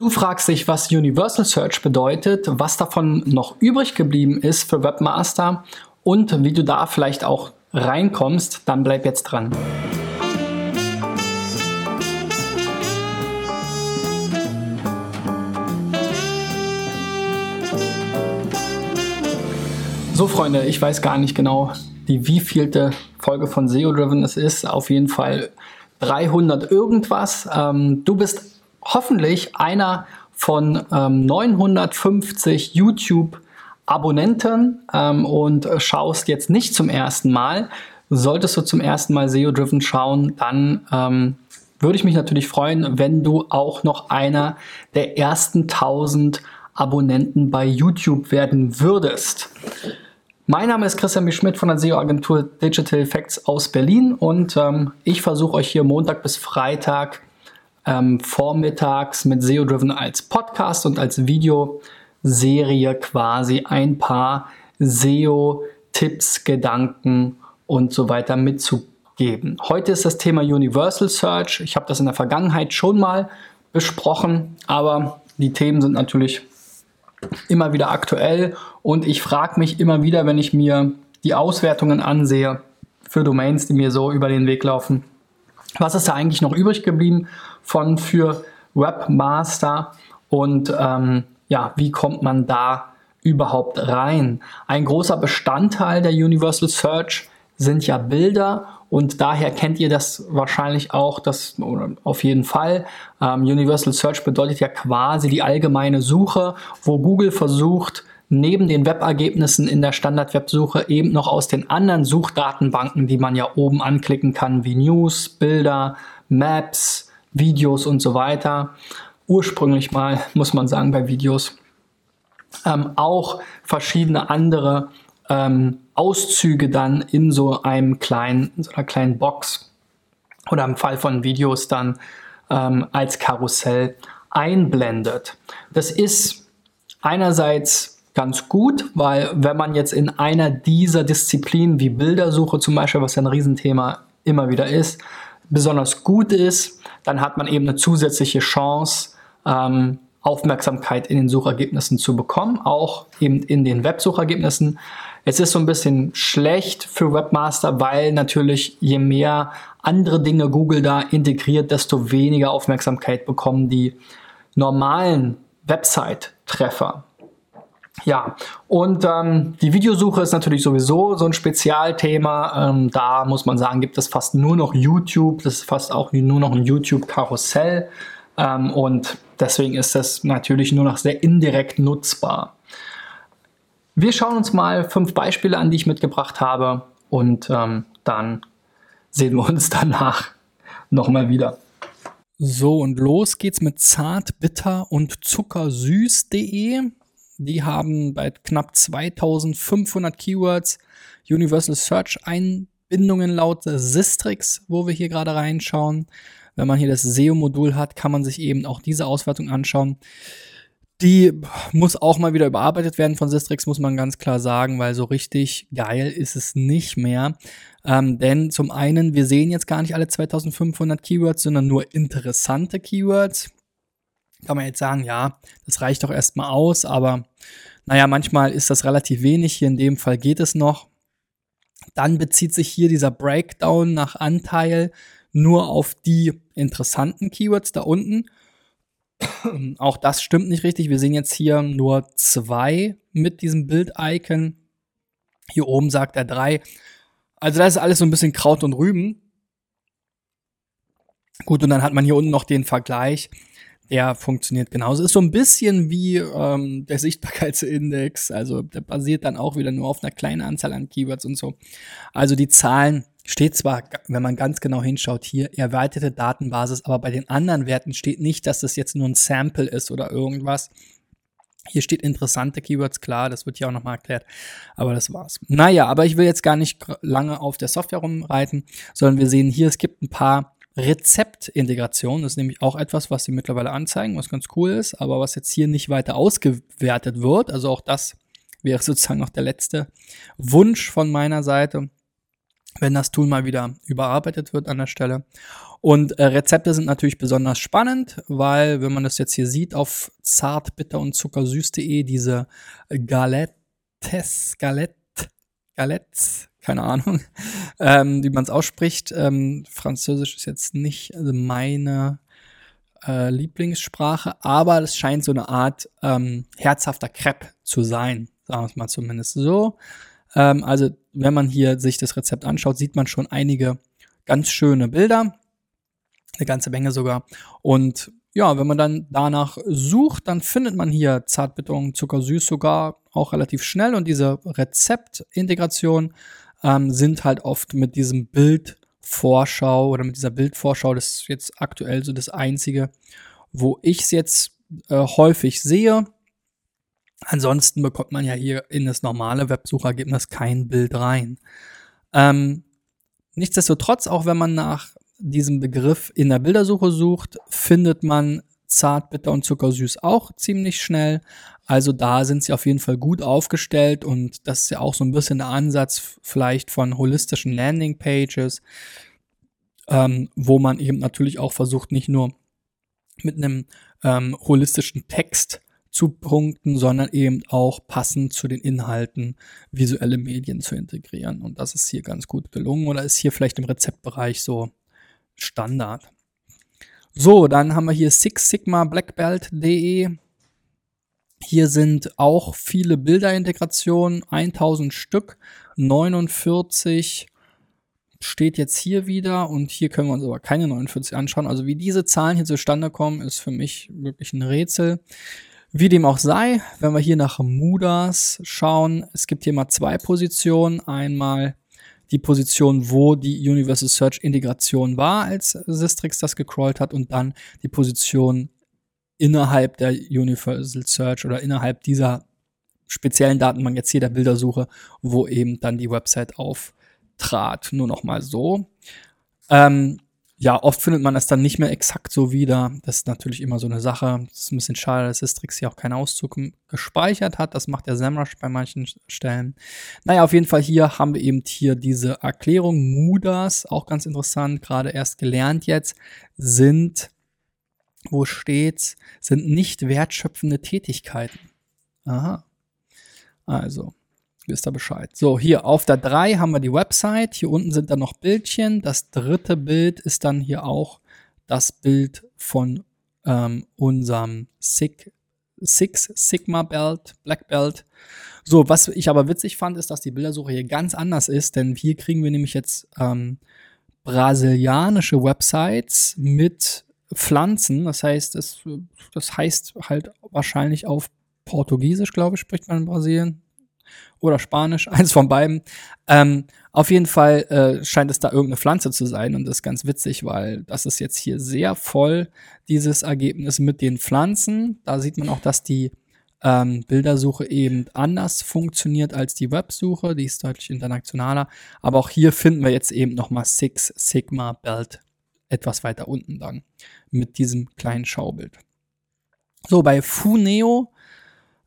Du fragst dich, was Universal Search bedeutet, was davon noch übrig geblieben ist für Webmaster und wie du da vielleicht auch reinkommst, dann bleib jetzt dran. So Freunde, ich weiß gar nicht genau, die wievielte Folge von SEO Driven es ist. Auf jeden Fall 300 irgendwas. Ähm, du bist hoffentlich einer von ähm, 950 YouTube-Abonnenten ähm, und schaust jetzt nicht zum ersten Mal. Solltest du zum ersten Mal SEO-Driven schauen, dann ähm, würde ich mich natürlich freuen, wenn du auch noch einer der ersten 1000 Abonnenten bei YouTube werden würdest. Mein Name ist Christian B. Schmidt von der SEO-Agentur Digital Effects aus Berlin und ähm, ich versuche euch hier Montag bis Freitag ähm, vormittags mit SEO Driven als Podcast und als Videoserie quasi ein paar SEO-Tipps, Gedanken und so weiter mitzugeben. Heute ist das Thema Universal Search. Ich habe das in der Vergangenheit schon mal besprochen, aber die Themen sind natürlich immer wieder aktuell und ich frage mich immer wieder, wenn ich mir die Auswertungen ansehe für Domains, die mir so über den Weg laufen, was ist da eigentlich noch übrig geblieben von für Webmaster und ähm, ja, wie kommt man da überhaupt rein? Ein großer Bestandteil der Universal Search sind ja Bilder und daher kennt ihr das wahrscheinlich auch, das auf jeden Fall. Ähm, Universal Search bedeutet ja quasi die allgemeine Suche, wo Google versucht, neben den Webergebnissen in der Standard-Websuche eben noch aus den anderen Suchdatenbanken, die man ja oben anklicken kann, wie News, Bilder, Maps, Videos und so weiter. Ursprünglich mal, muss man sagen, bei Videos ähm, auch verschiedene andere ähm, Auszüge dann in so einem kleinen, in so einer kleinen Box oder im Fall von Videos dann ähm, als Karussell einblendet. Das ist einerseits ganz gut, weil wenn man jetzt in einer dieser Disziplinen wie Bildersuche zum Beispiel, was ja ein Riesenthema immer wieder ist, besonders gut ist, dann hat man eben eine zusätzliche Chance, ähm, Aufmerksamkeit in den Suchergebnissen zu bekommen, auch eben in den Websuchergebnissen. Es ist so ein bisschen schlecht für Webmaster, weil natürlich je mehr andere Dinge Google da integriert, desto weniger Aufmerksamkeit bekommen die normalen Website-Treffer. Ja, und ähm, die Videosuche ist natürlich sowieso so ein Spezialthema. Ähm, da muss man sagen, gibt es fast nur noch YouTube. Das ist fast auch nur noch ein YouTube-Karussell. Ähm, und deswegen ist das natürlich nur noch sehr indirekt nutzbar. Wir schauen uns mal fünf Beispiele an, die ich mitgebracht habe. Und ähm, dann sehen wir uns danach nochmal wieder. So, und los geht's mit zart, bitter und zuckersüß.de. Die haben bei knapp 2500 Keywords Universal Search Einbindungen laut Sistrix, wo wir hier gerade reinschauen. Wenn man hier das SEO-Modul hat, kann man sich eben auch diese Auswertung anschauen. Die muss auch mal wieder überarbeitet werden von Sistrix, muss man ganz klar sagen, weil so richtig geil ist es nicht mehr. Ähm, denn zum einen, wir sehen jetzt gar nicht alle 2500 Keywords, sondern nur interessante Keywords kann man jetzt sagen, ja, das reicht doch erstmal aus, aber naja, manchmal ist das relativ wenig. Hier in dem Fall geht es noch. Dann bezieht sich hier dieser Breakdown nach Anteil nur auf die interessanten Keywords da unten. Auch das stimmt nicht richtig. Wir sehen jetzt hier nur zwei mit diesem Bild-Icon. Hier oben sagt er drei. Also das ist alles so ein bisschen Kraut und Rüben. Gut, und dann hat man hier unten noch den Vergleich der funktioniert genauso. Ist so ein bisschen wie ähm, der Sichtbarkeitsindex. Also der basiert dann auch wieder nur auf einer kleinen Anzahl an Keywords und so. Also die Zahlen steht zwar, wenn man ganz genau hinschaut, hier erweiterte Datenbasis, aber bei den anderen Werten steht nicht, dass das jetzt nur ein Sample ist oder irgendwas. Hier steht interessante Keywords, klar, das wird hier auch nochmal erklärt, aber das war's. Naja, aber ich will jetzt gar nicht lange auf der Software rumreiten, sondern wir sehen hier, es gibt ein paar Rezeptintegration ist nämlich auch etwas, was sie mittlerweile anzeigen, was ganz cool ist, aber was jetzt hier nicht weiter ausgewertet wird. Also auch das wäre sozusagen noch der letzte Wunsch von meiner Seite, wenn das Tool mal wieder überarbeitet wird an der Stelle. Und äh, Rezepte sind natürlich besonders spannend, weil, wenn man das jetzt hier sieht, auf zartbitter und zuckersüß.de diese Galettes, Galette, Galettes, keine Ahnung, ähm, wie man es ausspricht. Ähm, Französisch ist jetzt nicht meine äh, Lieblingssprache, aber es scheint so eine Art ähm, herzhafter Crepe zu sein, sagen wir es mal zumindest so. Ähm, also, wenn man hier sich das Rezept anschaut, sieht man schon einige ganz schöne Bilder eine ganze Menge sogar. Und ja, wenn man dann danach sucht, dann findet man hier Zartbitterung, Zuckersüß sogar auch relativ schnell. Und diese Rezeptintegration ähm, sind halt oft mit diesem Bildvorschau oder mit dieser Bildvorschau, das ist jetzt aktuell so das Einzige, wo ich es jetzt äh, häufig sehe. Ansonsten bekommt man ja hier in das normale Websuchergebnis kein Bild rein. Ähm, nichtsdestotrotz, auch wenn man nach diesem Begriff in der Bildersuche sucht, findet man zart, bitter und zuckersüß auch ziemlich schnell. Also da sind sie auf jeden Fall gut aufgestellt und das ist ja auch so ein bisschen der Ansatz vielleicht von holistischen Landing Pages, ähm, wo man eben natürlich auch versucht, nicht nur mit einem ähm, holistischen Text zu punkten, sondern eben auch passend zu den Inhalten visuelle Medien zu integrieren. Und das ist hier ganz gut gelungen oder ist hier vielleicht im Rezeptbereich so Standard. So, dann haben wir hier Six Sigma Blackbelt.de. Hier sind auch viele Bilderintegrationen, 1000 Stück, 49 steht jetzt hier wieder und hier können wir uns aber keine 49 anschauen. Also wie diese Zahlen hier zustande kommen, ist für mich wirklich ein Rätsel. Wie dem auch sei, wenn wir hier nach Mudas schauen, es gibt hier mal zwei Positionen. Einmal die Position, wo die Universal Search Integration war, als Sistrix das gecrawlt hat und dann die Position innerhalb der Universal Search oder innerhalb dieser speziellen Datenbank jetzt hier der Bildersuche, wo eben dann die Website auftrat. Nur noch mal so. Ähm, ja, oft findet man das dann nicht mehr exakt so wieder. Das ist natürlich immer so eine Sache. Das ist ein bisschen schade, dass Sistrix hier auch keinen Auszug gespeichert hat. Das macht der SEMrush bei manchen Stellen. Naja, auf jeden Fall hier haben wir eben hier diese Erklärung. Mudas, auch ganz interessant, gerade erst gelernt jetzt, sind, wo steht's, sind nicht wertschöpfende Tätigkeiten. Aha. Also, wisst ihr Bescheid. So, hier auf der 3 haben wir die Website. Hier unten sind dann noch Bildchen. Das dritte Bild ist dann hier auch das Bild von ähm, unserem Sig Six Sigma Belt, Black Belt. So, was ich aber witzig fand, ist, dass die Bildersuche hier ganz anders ist, denn hier kriegen wir nämlich jetzt ähm, brasilianische Websites mit Pflanzen. Das heißt, das, das heißt halt wahrscheinlich auf Portugiesisch, glaube ich, spricht man in Brasilien oder Spanisch, eins von beiden. Ähm, auf jeden Fall äh, scheint es da irgendeine Pflanze zu sein und das ist ganz witzig, weil das ist jetzt hier sehr voll, dieses Ergebnis mit den Pflanzen. Da sieht man auch, dass die ähm, Bildersuche eben anders funktioniert als die Websuche, die ist deutlich internationaler. Aber auch hier finden wir jetzt eben nochmal Six Sigma Belt etwas weiter unten dann mit diesem kleinen Schaubild. So, bei Funeo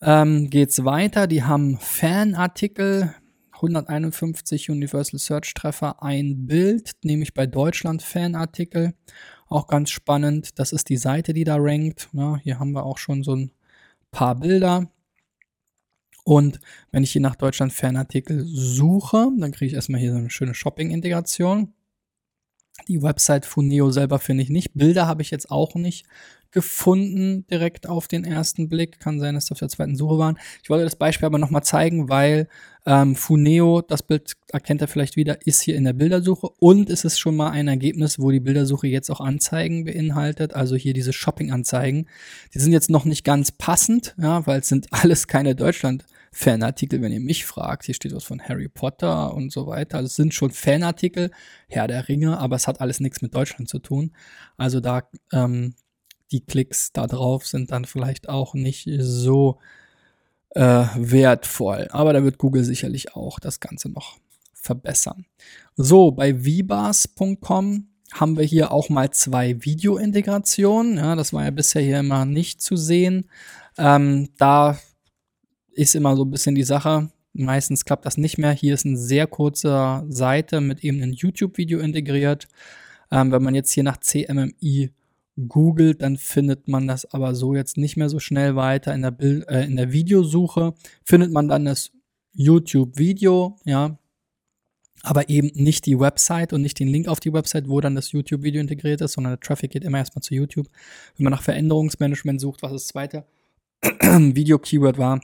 ähm, geht's weiter. Die haben Fanartikel, 151 Universal Search Treffer, ein Bild, nämlich bei Deutschland Fanartikel. Auch ganz spannend. Das ist die Seite, die da rankt. Ja, hier haben wir auch schon so ein paar Bilder. Und wenn ich hier nach Deutschland Fanartikel suche, dann kriege ich erstmal hier so eine schöne Shopping-Integration. Die Website Funeo selber finde ich nicht. Bilder habe ich jetzt auch nicht gefunden, direkt auf den ersten Blick. Kann sein, dass das auf der zweiten Suche waren. Ich wollte das Beispiel aber nochmal zeigen, weil ähm, Funeo, das Bild erkennt er vielleicht wieder, ist hier in der Bildersuche und es ist schon mal ein Ergebnis, wo die Bildersuche jetzt auch Anzeigen beinhaltet, also hier diese Shopping-Anzeigen. Die sind jetzt noch nicht ganz passend, ja, weil es sind alles keine Deutschland- Fanartikel, wenn ihr mich fragt. Hier steht was von Harry Potter und so weiter. Also es sind schon Fanartikel, Herr der Ringe, aber es hat alles nichts mit Deutschland zu tun. Also da ähm, die Klicks da drauf sind dann vielleicht auch nicht so äh, wertvoll. Aber da wird Google sicherlich auch das Ganze noch verbessern. So, bei vibas.com haben wir hier auch mal zwei Video-Integrationen. Ja, das war ja bisher hier immer nicht zu sehen. Ähm, da ist immer so ein bisschen die Sache. Meistens klappt das nicht mehr. Hier ist eine sehr kurze Seite mit eben einem YouTube-Video integriert. Ähm, wenn man jetzt hier nach CMMI googelt, dann findet man das aber so jetzt nicht mehr so schnell weiter. In der, Bild, äh, in der Videosuche findet man dann das YouTube-Video, ja, aber eben nicht die Website und nicht den Link auf die Website, wo dann das YouTube-Video integriert ist, sondern der Traffic geht immer erstmal zu YouTube. Wenn man nach Veränderungsmanagement sucht, was das zweite Video-Keyword war,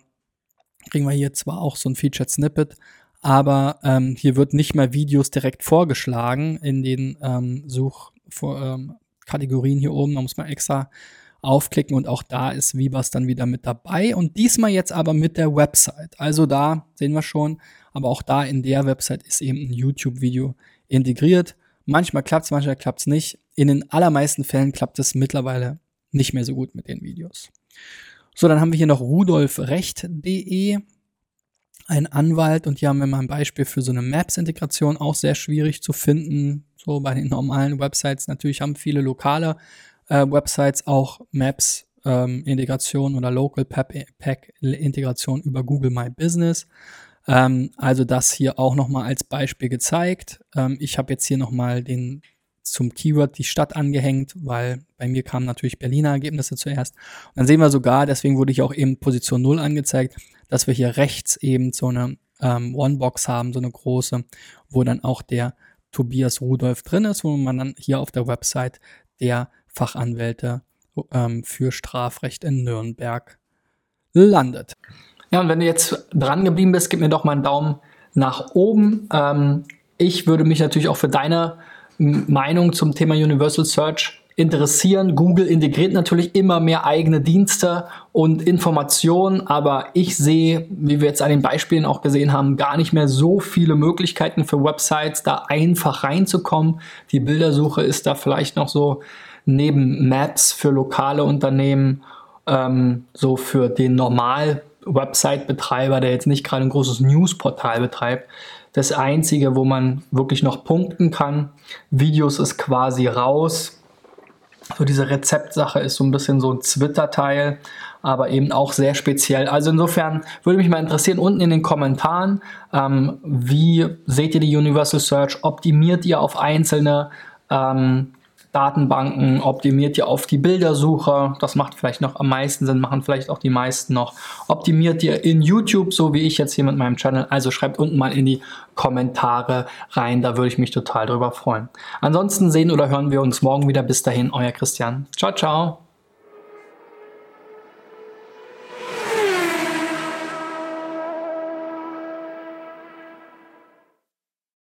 kriegen wir hier zwar auch so ein Featured Snippet, aber ähm, hier wird nicht mehr Videos direkt vorgeschlagen in den ähm, Suchkategorien ähm, hier oben. Da muss man extra aufklicken und auch da ist Vibas dann wieder mit dabei und diesmal jetzt aber mit der Website. Also da sehen wir schon, aber auch da in der Website ist eben ein YouTube-Video integriert. Manchmal klappt es, manchmal klappt es nicht. In den allermeisten Fällen klappt es mittlerweile nicht mehr so gut mit den Videos. So, dann haben wir hier noch rudolfrecht.de, ein Anwalt und hier haben wir mal ein Beispiel für so eine Maps-Integration, auch sehr schwierig zu finden. So bei den normalen Websites natürlich haben viele lokale äh, Websites auch Maps ähm, Integration oder Local Pack Integration über Google My Business. Ähm, also das hier auch nochmal als Beispiel gezeigt. Ähm, ich habe jetzt hier nochmal den zum Keyword die Stadt angehängt, weil bei mir kamen natürlich Berliner Ergebnisse zuerst. Und dann sehen wir sogar, deswegen wurde ich auch eben Position 0 angezeigt, dass wir hier rechts eben so eine ähm, One-Box haben, so eine große, wo dann auch der Tobias Rudolf drin ist, wo man dann hier auf der Website der Fachanwälte ähm, für Strafrecht in Nürnberg landet. Ja, und wenn du jetzt dran geblieben bist, gib mir doch mal einen Daumen nach oben. Ähm, ich würde mich natürlich auch für deine Meinung zum Thema Universal Search interessieren. Google integriert natürlich immer mehr eigene Dienste und Informationen, aber ich sehe, wie wir jetzt an den Beispielen auch gesehen haben, gar nicht mehr so viele Möglichkeiten für Websites, da einfach reinzukommen. Die Bildersuche ist da vielleicht noch so neben Maps für lokale Unternehmen, ähm, so für den normal Website-Betreiber, der jetzt nicht gerade ein großes Newsportal betreibt, das einzige, wo man wirklich noch punkten kann. Videos ist quasi raus. So diese Rezeptsache ist so ein bisschen so ein Twitter-Teil, aber eben auch sehr speziell. Also insofern würde mich mal interessieren, unten in den Kommentaren, ähm, wie seht ihr die Universal Search? Optimiert ihr auf einzelne ähm, Datenbanken, optimiert ihr auf die Bildersuche, das macht vielleicht noch am meisten Sinn, machen vielleicht auch die meisten noch. Optimiert ihr in YouTube, so wie ich jetzt hier mit meinem Channel, also schreibt unten mal in die Kommentare rein, da würde ich mich total drüber freuen. Ansonsten sehen oder hören wir uns morgen wieder. Bis dahin, euer Christian. Ciao, ciao.